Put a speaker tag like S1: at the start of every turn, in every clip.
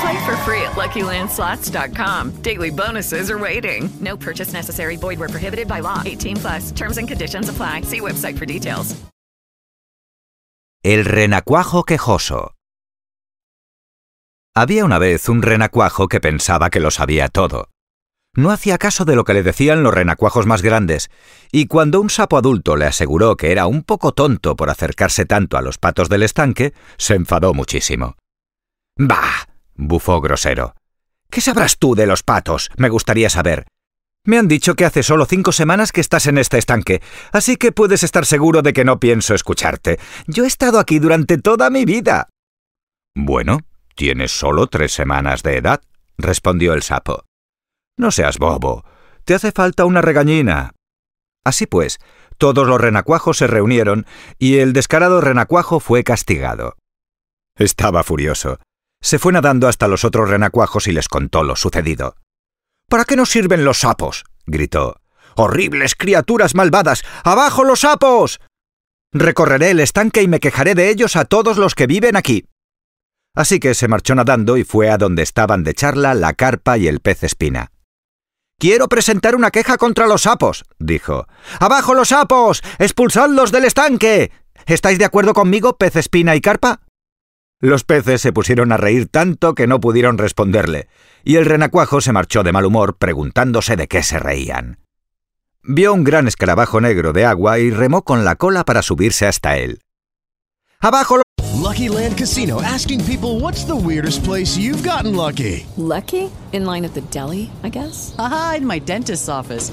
S1: Play for free at LuckyLandSlots.com. Daily bonuses are waiting. No purchase necessary. Void where prohibited by law. 18 plus. Terms and conditions apply. See website for details.
S2: El renacuajo quejoso. Había una vez un renacuajo que pensaba que lo sabía todo. No hacía caso de lo que le decían los renacuajos más grandes, y cuando un sapo adulto le aseguró que era un poco tonto por acercarse tanto a los patos del estanque, se enfadó muchísimo. Bah, bufó grosero. ¿Qué sabrás tú de los patos? Me gustaría saber. Me han dicho que hace solo cinco semanas que estás en este estanque, así que puedes estar seguro de que no pienso escucharte. Yo he estado aquí durante toda mi vida. Bueno, tienes solo tres semanas de edad, respondió el sapo. No seas bobo. Te hace falta una regañina. Así pues, todos los renacuajos se reunieron y el descarado renacuajo fue castigado. Estaba furioso. Se fue nadando hasta los otros renacuajos y les contó lo sucedido. ¿Para qué nos sirven los sapos? gritó. ¡Horribles criaturas malvadas! ¡Abajo los sapos! Recorreré el estanque y me quejaré de ellos a todos los que viven aquí. Así que se marchó nadando y fue a donde estaban de charla la carpa y el pez espina. Quiero presentar una queja contra los sapos, dijo. ¡Abajo los sapos! ¡Expulsadlos del estanque! ¿Estáis de acuerdo conmigo, pez espina y carpa? Los peces se pusieron a reír tanto que no pudieron responderle, y el renacuajo se marchó de mal humor preguntándose de qué se reían. Vio un gran escarabajo negro de agua y remó con la cola para subirse hasta él. ¡Abajo.
S3: Lucky Land Casino asking people what's the weirdest place you've gotten lucky?
S4: Lucky? In line at the deli, I guess?
S5: Aha, in my dentist's office.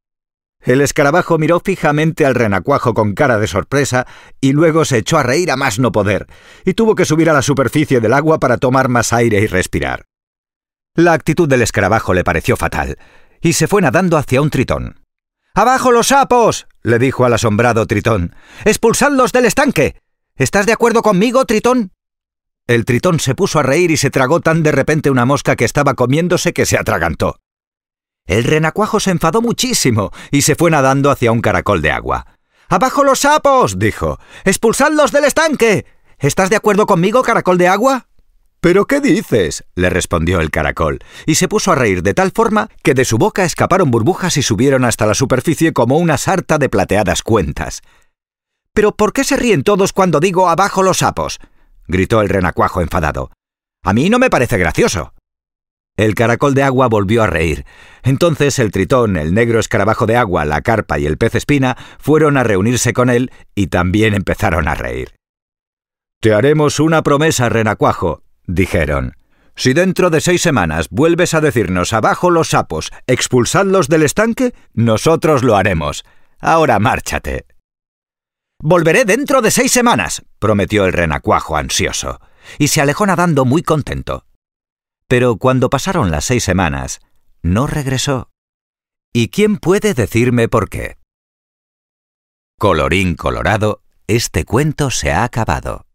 S2: El escarabajo miró fijamente al renacuajo con cara de sorpresa y luego se echó a reír a más no poder, y tuvo que subir a la superficie del agua para tomar más aire y respirar. La actitud del escarabajo le pareció fatal, y se fue nadando hacia un tritón. ¡Abajo los sapos! le dijo al asombrado tritón. ¡Expulsadlos del estanque! ¿Estás de acuerdo conmigo, tritón? El tritón se puso a reír y se tragó tan de repente una mosca que estaba comiéndose que se atragantó. El renacuajo se enfadó muchísimo y se fue nadando hacia un caracol de agua. ¡Abajo los sapos! dijo. ¡Expulsadlos del estanque! ¿Estás de acuerdo conmigo, caracol de agua? ¿Pero qué dices? le respondió el caracol, y se puso a reír de tal forma que de su boca escaparon burbujas y subieron hasta la superficie como una sarta de plateadas cuentas. ¿Pero por qué se ríen todos cuando digo abajo los sapos? gritó el renacuajo enfadado. A mí no me parece gracioso. El caracol de agua volvió a reír. Entonces el tritón, el negro escarabajo de agua, la carpa y el pez espina fueron a reunirse con él y también empezaron a reír. Te haremos una promesa, renacuajo, dijeron. Si dentro de seis semanas vuelves a decirnos abajo los sapos, expulsadlos del estanque, nosotros lo haremos. Ahora márchate. Volveré dentro de seis semanas, prometió el renacuajo ansioso, y se alejó nadando muy contento. Pero cuando pasaron las seis semanas, no regresó. ¿Y quién puede decirme por qué? Colorín colorado, este cuento se ha acabado.